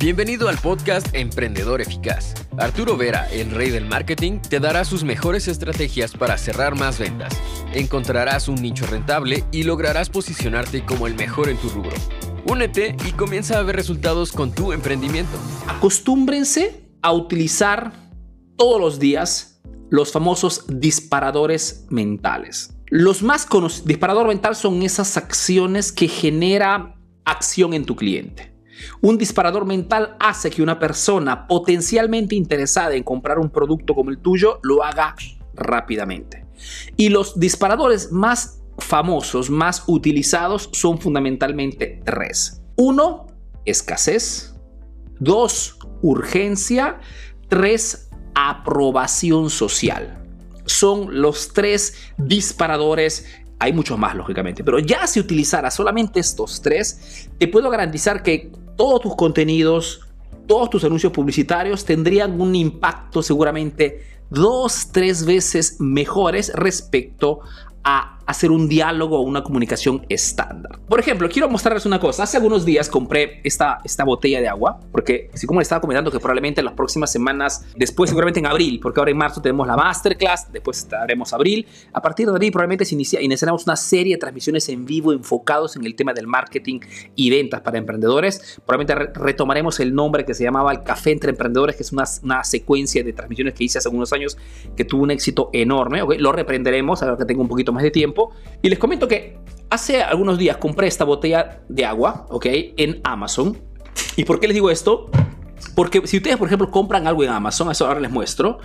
Bienvenido al podcast Emprendedor Eficaz. Arturo Vera, el rey del marketing, te dará sus mejores estrategias para cerrar más ventas. Encontrarás un nicho rentable y lograrás posicionarte como el mejor en tu rubro. Únete y comienza a ver resultados con tu emprendimiento. Acostúmbrense a utilizar todos los días los famosos disparadores mentales. Los más conocidos, disparador mental son esas acciones que genera acción en tu cliente. Un disparador mental hace que una persona potencialmente interesada en comprar un producto como el tuyo lo haga rápidamente. Y los disparadores más famosos, más utilizados, son fundamentalmente tres. Uno, escasez. Dos, urgencia. Tres, aprobación social. Son los tres disparadores hay muchos más, lógicamente, pero ya si utilizara solamente estos tres, te puedo garantizar que todos tus contenidos, todos tus anuncios publicitarios tendrían un impacto seguramente dos, tres veces mejores respecto a hacer un diálogo o una comunicación estándar. Por ejemplo, quiero mostrarles una cosa. Hace algunos días compré esta, esta botella de agua, porque así como les estaba comentando que probablemente en las próximas semanas, después seguramente en abril, porque ahora en marzo tenemos la masterclass, después estaremos abril. A partir de abril probablemente se inicia, iniciaremos una serie de transmisiones en vivo enfocados en el tema del marketing y ventas para emprendedores. Probablemente retomaremos el nombre que se llamaba el Café entre Emprendedores, que es una, una secuencia de transmisiones que hice hace algunos años que tuvo un éxito enorme. ¿okay? Lo reprenderemos ahora que tengo un poquito más de tiempo y les comento que hace algunos días compré esta botella de agua, ¿ok? En Amazon. ¿Y por qué les digo esto? Porque si ustedes, por ejemplo, compran algo en Amazon, eso ahora les muestro,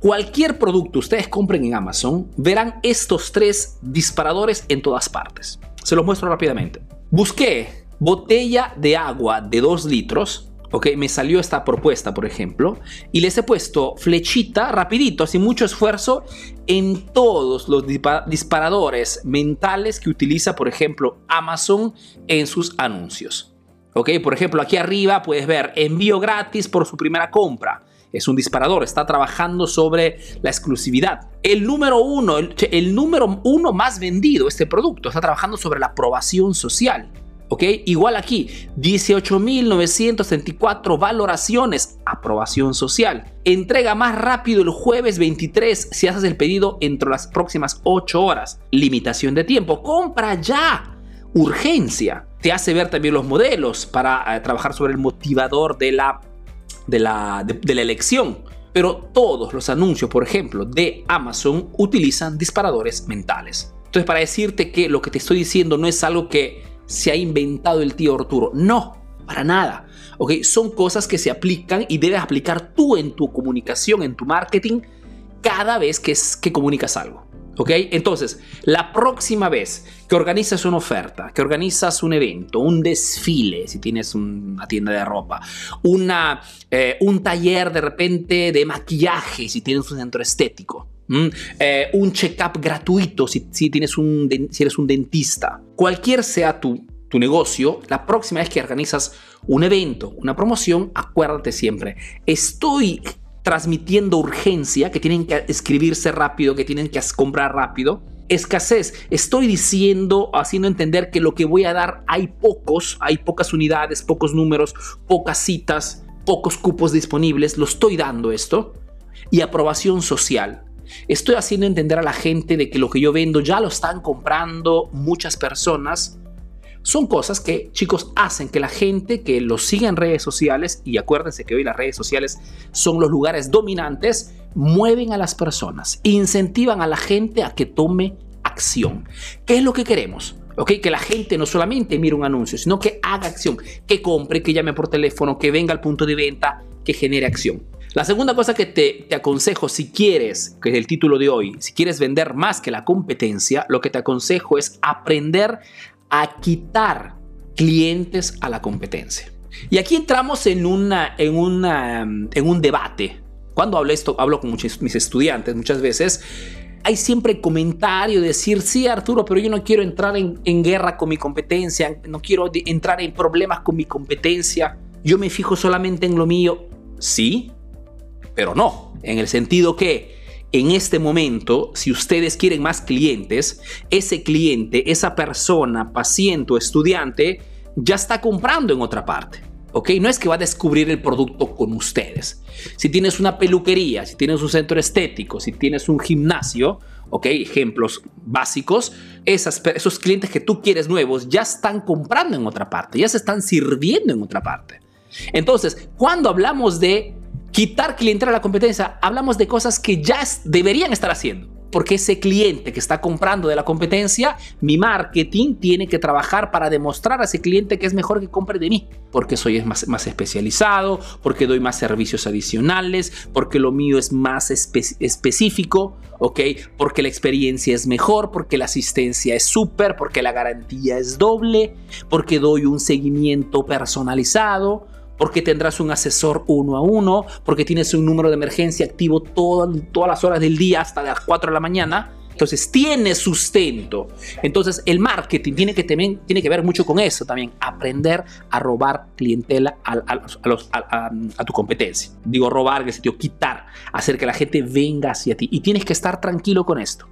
cualquier producto ustedes compren en Amazon, verán estos tres disparadores en todas partes. Se los muestro rápidamente. Busqué botella de agua de 2 litros Ok, me salió esta propuesta, por ejemplo, y les he puesto flechita rapidito, sin mucho esfuerzo, en todos los disparadores mentales que utiliza, por ejemplo, Amazon en sus anuncios. Ok, por ejemplo, aquí arriba puedes ver envío gratis por su primera compra. Es un disparador, está trabajando sobre la exclusividad. El número uno, el, el número uno más vendido, este producto, está trabajando sobre la aprobación social. ¿Ok? Igual aquí, 18.934 valoraciones, aprobación social. Entrega más rápido el jueves 23 si haces el pedido entre las próximas 8 horas. Limitación de tiempo, compra ya. Urgencia. Te hace ver también los modelos para eh, trabajar sobre el motivador de la, de la, de la elección. Pero todos los anuncios, por ejemplo, de Amazon utilizan disparadores mentales. Entonces, para decirte que lo que te estoy diciendo no es algo que se ha inventado el tío Arturo. No, para nada. ¿ok? Son cosas que se aplican y debes aplicar tú en tu comunicación, en tu marketing, cada vez que, que comunicas algo. ¿Ok? Entonces, la próxima vez que organizas una oferta, que organizas un evento, un desfile, si tienes una tienda de ropa, una, eh, un taller de repente de maquillaje, si tienes un centro estético, Mm, eh, un check-up gratuito si, tienes un, si eres un dentista. Cualquier sea tu, tu negocio, la próxima vez que organizas un evento, una promoción, acuérdate siempre, estoy transmitiendo urgencia, que tienen que escribirse rápido, que tienen que comprar rápido. Escasez, estoy diciendo, haciendo entender que lo que voy a dar hay pocos, hay pocas unidades, pocos números, pocas citas, pocos cupos disponibles, lo estoy dando esto. Y aprobación social, Estoy haciendo entender a la gente de que lo que yo vendo ya lo están comprando muchas personas. Son cosas que, chicos, hacen que la gente que lo siga en redes sociales, y acuérdense que hoy las redes sociales son los lugares dominantes, mueven a las personas, incentivan a la gente a que tome acción. ¿Qué es lo que queremos? ¿ok? Que la gente no solamente mire un anuncio, sino que haga acción, que compre, que llame por teléfono, que venga al punto de venta, que genere acción. La segunda cosa que te, aconsejo si quieres, que es el título de hoy, si quieres vender más que la competencia, lo que te aconsejo es aprender a quitar clientes a la competencia. Y aquí entramos en, una, en, una, en un debate. Cuando hablo esto, hablo con muchos, mis estudiantes muchas veces, hay siempre comentario de decir, sí Arturo, pero yo no quiero entrar en, en guerra con mi competencia, no quiero entrar en problemas con mi competencia, yo me fijo solamente en lo mío. Sí, pero no, en el sentido que en este momento, si ustedes quieren más clientes, ese cliente, esa persona, paciente o estudiante, ya está comprando en otra parte. ¿ok? No es que va a descubrir el producto con ustedes. Si tienes una peluquería, si tienes un centro estético, si tienes un gimnasio, ¿ok? Ejemplos básicos, esos clientes que tú quieres nuevos ya están comprando en otra parte, ya se están sirviendo en otra parte. Entonces, cuando hablamos de quitar clientela a la competencia, hablamos de cosas que ya deberían estar haciendo porque ese cliente que está comprando de la competencia, mi marketing tiene que trabajar para demostrar a ese cliente que es mejor que compre de mí, porque soy más, más especializado, porque doy más servicios adicionales, porque lo mío es más específico, ¿ok? Porque la experiencia es mejor, porque la asistencia es súper, porque la garantía es doble, porque doy un seguimiento personalizado, porque tendrás un asesor uno a uno, porque tienes un número de emergencia activo todas las horas del día hasta las 4 de la mañana. Entonces tiene sustento. Entonces el marketing tiene que, tiene que ver mucho con eso también. Aprender a robar clientela a, a, tu competencia. Digo robar, que sentido quitar, hacer que la gente venga hacia ti. Y tienes que estar tranquilo con esto.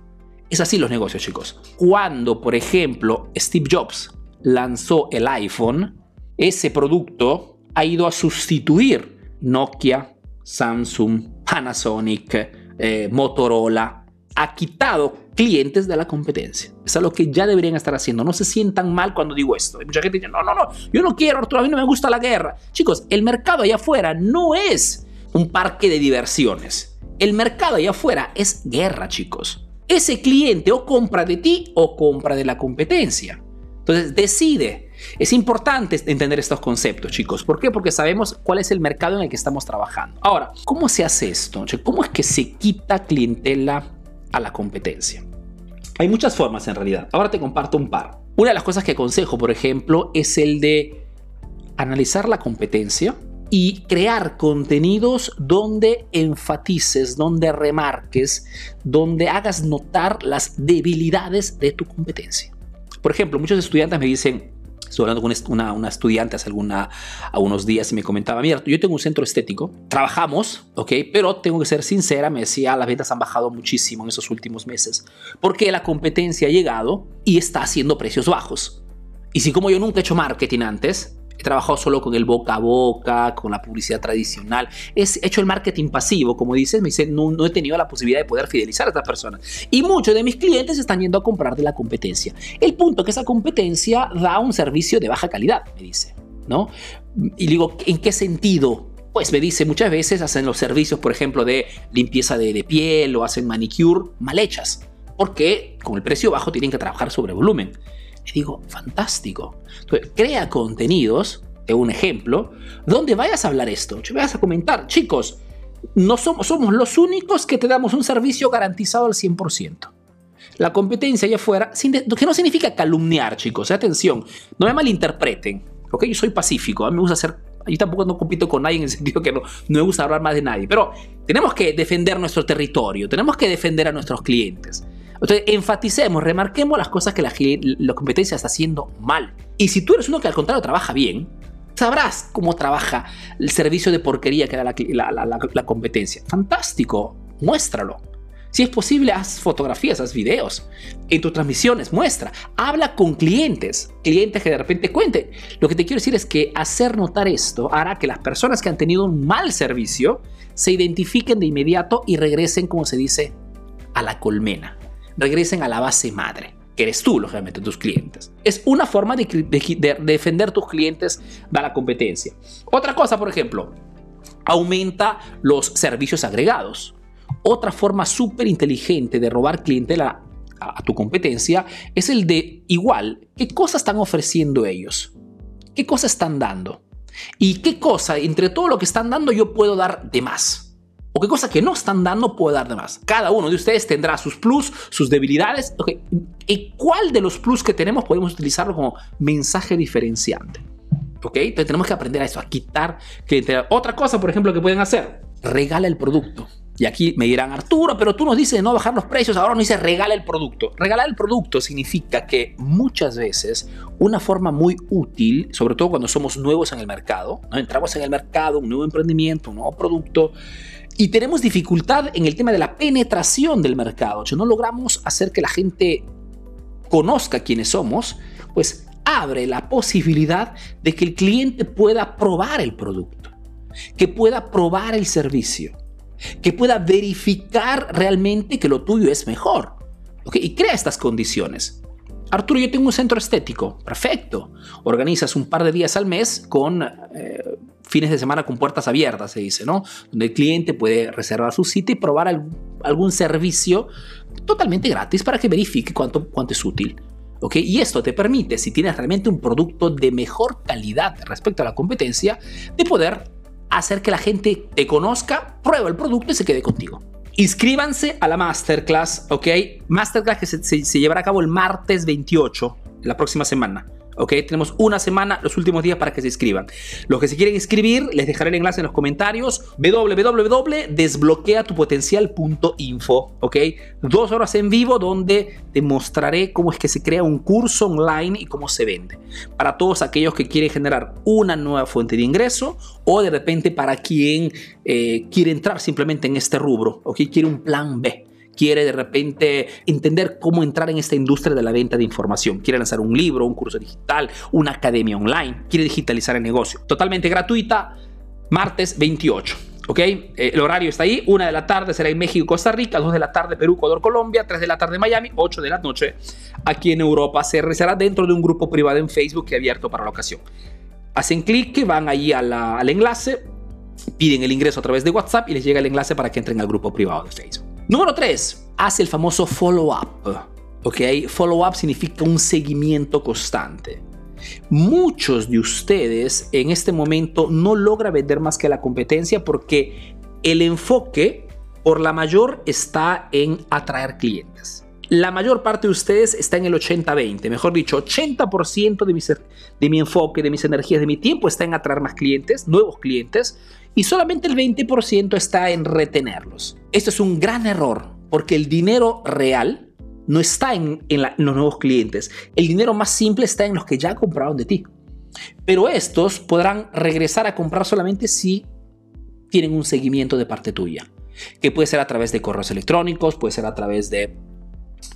Es así los negocios, chicos. Cuando, por ejemplo, Steve Jobs lanzó el iPhone, ese producto ha ido a sustituir Nokia, Samsung, Panasonic, eh, Motorola. Ha quitado clientes de la competencia. Es lo que ya deberían estar haciendo. No se sientan mal cuando digo esto. Hay mucha gente dice, no, no, no, yo no quiero, Arturo, a mí no me gusta la guerra. Chicos, el mercado allá afuera no es un parque de diversiones. El mercado allá afuera es guerra, chicos. Ese cliente o compra de ti o compra de la competencia. Entonces, decide es importante entender estos conceptos, chicos. ¿Por qué? Porque sabemos cuál es el mercado en el que estamos trabajando. Ahora, ¿cómo se hace esto? ¿Cómo es que se quita clientela a la competencia? Hay muchas formas en realidad. Ahora te comparto un par. Una de las cosas que aconsejo, por ejemplo, es el de analizar la competencia y crear contenidos donde enfatices, donde remarques, donde hagas notar las debilidades de tu competencia. Por ejemplo, muchos estudiantes me dicen, Estuve hablando con una, una estudiante hace alguna, algunos días y me comentaba, mira, yo tengo un centro estético, trabajamos, ¿ok? Pero tengo que ser sincera, me decía, las ventas han bajado muchísimo en esos últimos meses, porque la competencia ha llegado y está haciendo precios bajos. Y si como yo nunca he hecho marketing antes, He trabajado solo con el boca a boca, con la publicidad tradicional. He hecho el marketing pasivo, como dices, me dice, no, he tenido la posibilidad de poder fidelizar a estas personas. Y muchos de mis clientes están yendo a comprar de la competencia. El punto es que esa competencia da un servicio de baja calidad, me dice, ¿no? Y digo, ¿en qué sentido? Pues me dice, muchas veces hacen los servicios, por ejemplo, de limpieza de, de piel o hacen manicure mal hechas, porque con el precio bajo tienen que trabajar sobre volumen. Y digo, fantástico. crea contenidos, de un ejemplo, donde vayas a hablar esto, te vayas a comentar, chicos, no somos, somos los únicos que te damos un servicio garantizado al 100%. La competencia allá afuera, que no significa calumniar, chicos, atención, no me malinterpreten, ok, yo soy pacífico, a mí me gusta hacer, yo tampoco no compito con nadie en el sentido que no, no me gusta hablar más de nadie, pero tenemos que defender nuestro territorio, tenemos que defender a nuestros clientes. Entonces, enfaticemos, remarquemos las cosas que la, la competencia está haciendo mal. Y si tú eres uno que al contrario trabaja bien, sabrás cómo trabaja el servicio de porquería que da la, competencia. Fantástico, muéstralo. Si es posible, haz fotografías, haz videos. En tus transmisiones, muestra. Habla con clientes, clientes que de repente cuenten. Lo que te quiero decir es que hacer notar esto hará que las personas que han tenido un mal servicio se identifiquen de inmediato y regresen, como se dice, a la colmena regresen a la base madre, que eres tú, lógicamente, tus clientes. Es una forma de, defender tus clientes de la competencia. Otra cosa, por ejemplo, aumenta los servicios agregados. Otra forma súper inteligente de robar clientela a, a tu competencia es el de igual, ¿qué cosas están ofreciendo ellos? ¿Qué cosas están dando? ¿Y qué cosa entre todo lo que están dando yo puedo dar de más? O qué cosa que no están dando puedo dar de más. Cada uno de ustedes tendrá sus plus, sus debilidades. ¿Y cuál de los plus que tenemos podemos utilizarlo como mensaje diferenciante? ¿Ok? Entonces tenemos que aprender a eso, a quitar clientela. Otra cosa, por ejemplo, que pueden hacer, regala el producto. Y aquí me dirán, Arturo, pero tú nos dices no bajar los precios, ahora nos dices regala el producto. Regalar el producto significa que muchas veces una forma muy útil, sobre todo cuando somos nuevos en el mercado, ¿no? entramos en el mercado, un nuevo emprendimiento, un nuevo producto, y tenemos dificultad en el tema de la penetración del mercado. Si no logramos hacer que la gente conozca quiénes somos, pues abre la posibilidad de que el cliente pueda probar el producto, que pueda probar el servicio, que pueda verificar realmente que lo tuyo es mejor. Y crea estas condiciones. Arturo, yo tengo un centro estético. Perfecto. Organizas un par de días al mes con eh, fines de semana con puertas abiertas, se dice, ¿no? Donde el cliente puede reservar su sitio y probar algún servicio totalmente gratis para que verifique cuánto, cuánto es útil. ¿ok? Y esto te permite, si tienes realmente un producto de mejor calidad respecto a la competencia, de poder hacer que la gente te conozca, prueba el producto y se quede contigo. Inscríbanse a la masterclass, ¿ok? Masterclass que se, llevará a cabo el martes 28, la próxima semana. ¿Ok? Tenemos una semana, los últimos días para que se inscriban. Los que se quieren inscribir, les dejaré el enlace en los comentarios www.desbloqueatupotencial.info, ¿ok? Dos horas en vivo donde te mostraré cómo es que se crea un curso online y cómo se vende. Para todos aquellos que quieren generar una nueva fuente de ingreso o de repente para quien eh, quiere entrar simplemente en este rubro, ¿ok? Quiere un plan B quiere de repente entender cómo entrar en esta industria de la venta de información, quiere lanzar un libro, un curso digital, una academia online, quiere digitalizar el negocio. Totalmente gratuita, martes 28. ¿Ok? Eh, el horario está ahí. Una de la tarde será en México, Costa Rica. Dos de la tarde, Perú, Ecuador, Colombia. Tres de la tarde, Miami. Ocho de la noche, aquí en Europa. Se realizará dentro de un grupo privado en Facebook que he abierto para la ocasión. Hacen clic, van allí al enlace, piden el ingreso a través de WhatsApp y les llega el enlace para que entren al grupo privado de Facebook. Número 3. Hace el famoso follow-up. ¿Ok? Follow-up significa un seguimiento constante. Muchos de ustedes en este momento no logra vender más que la competencia porque el enfoque por la mayor está en atraer clientes. La mayor parte de ustedes está en el 80-20, mejor dicho, 80% de mi, de mi enfoque, de mis energías, de mi tiempo está en atraer más clientes, nuevos clientes, y solamente el 20% está en retenerlos. Esto es un gran error porque el dinero real no está en, los nuevos clientes. El dinero más simple está en los que ya compraron de ti. Pero estos podrán regresar a comprar solamente si tienen un seguimiento de parte tuya, que puede ser a través de correos electrónicos, puede ser a través de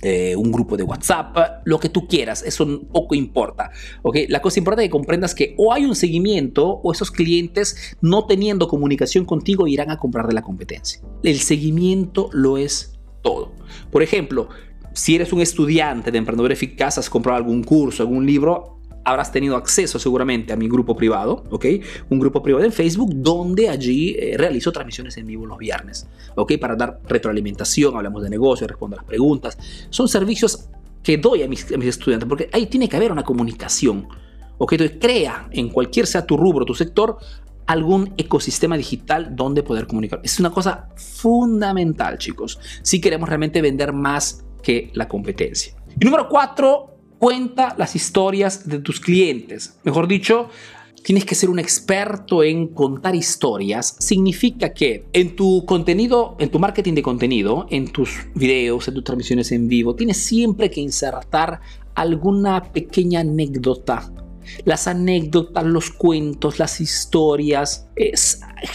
eh, un grupo de WhatsApp, lo que tú quieras, eso poco importa. ¿okay? La cosa importante es que comprendas que o hay un seguimiento o esos clientes no teniendo comunicación contigo irán a comprar de la competencia. El seguimiento lo es todo. Por ejemplo, si eres un estudiante de emprendedor eficaz, has comprado algún curso, algún libro, habrás tenido acceso seguramente a mi grupo privado, ¿ok? Un grupo privado en Facebook donde allí eh, realizo transmisiones en vivo los viernes, ¿ok? Para dar retroalimentación, hablamos de negocio, respondo a las preguntas. Son servicios que doy a mis, estudiantes porque ahí tiene que haber una comunicación, ¿ok? Entonces crea en cualquier sea tu rubro, tu sector, algún ecosistema digital donde poder comunicar. Es una cosa fundamental, chicos, si queremos realmente vender más que la competencia. Y número cuatro, Cuenta las historias de tus clientes. Mejor dicho, tienes que ser un experto en contar historias. Significa que en tu contenido, en tu marketing de contenido, en tus videos, en tus transmisiones en vivo, tienes siempre que insertar alguna pequeña anécdota las anécdotas, los cuentos, las historias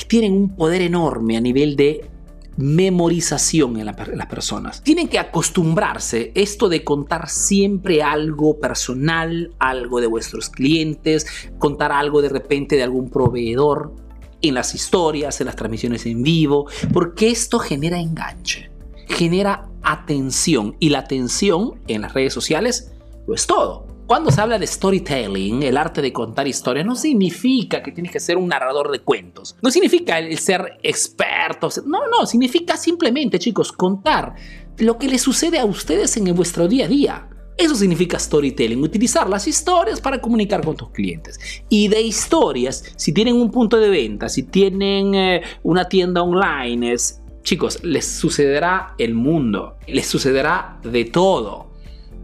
tienen un poder enorme a nivel de memorización en, las personas. Tienen que acostumbrarse esto de contar siempre algo personal, algo de vuestros clientes, contar algo de repente de algún proveedor en las historias, en las transmisiones en vivo, porque esto genera enganche, genera atención y la atención en las redes sociales lo es todo. Cuando se habla de storytelling, el arte de contar historias, no significa que tienes que ser un narrador de cuentos. No significa el ser experto. No, no, significa simplemente, chicos, contar lo que les sucede a ustedes en vuestro día a día. Eso significa storytelling, utilizar las historias para comunicar con tus clientes. Y de historias, si tienen un punto de venta, si tienen eh, una tienda online, es, chicos, les sucederá el mundo, les sucederá de todo.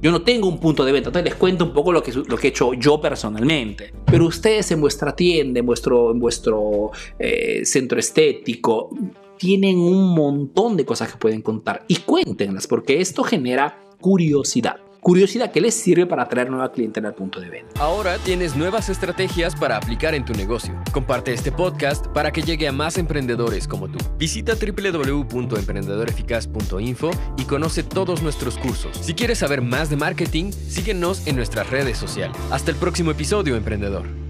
Yo no tengo un punto de venta, entonces les cuento un poco lo que, lo que he hecho yo personalmente. Pero ustedes en vuestra tienda, en vuestro, en vuestro eh, centro estético, tienen un montón de cosas que pueden contar y cuéntenlas porque esto genera curiosidad. Curiosidad que les sirve para atraer nueva clientela al punto de venta. Ahora tienes nuevas estrategias para aplicar en tu negocio. Comparte este podcast para que llegue a más emprendedores como tú. Visita www.emprendedoreficaz.info y conoce todos nuestros cursos. Si quieres saber más de marketing, síguenos en nuestras redes sociales. Hasta el próximo episodio, emprendedor.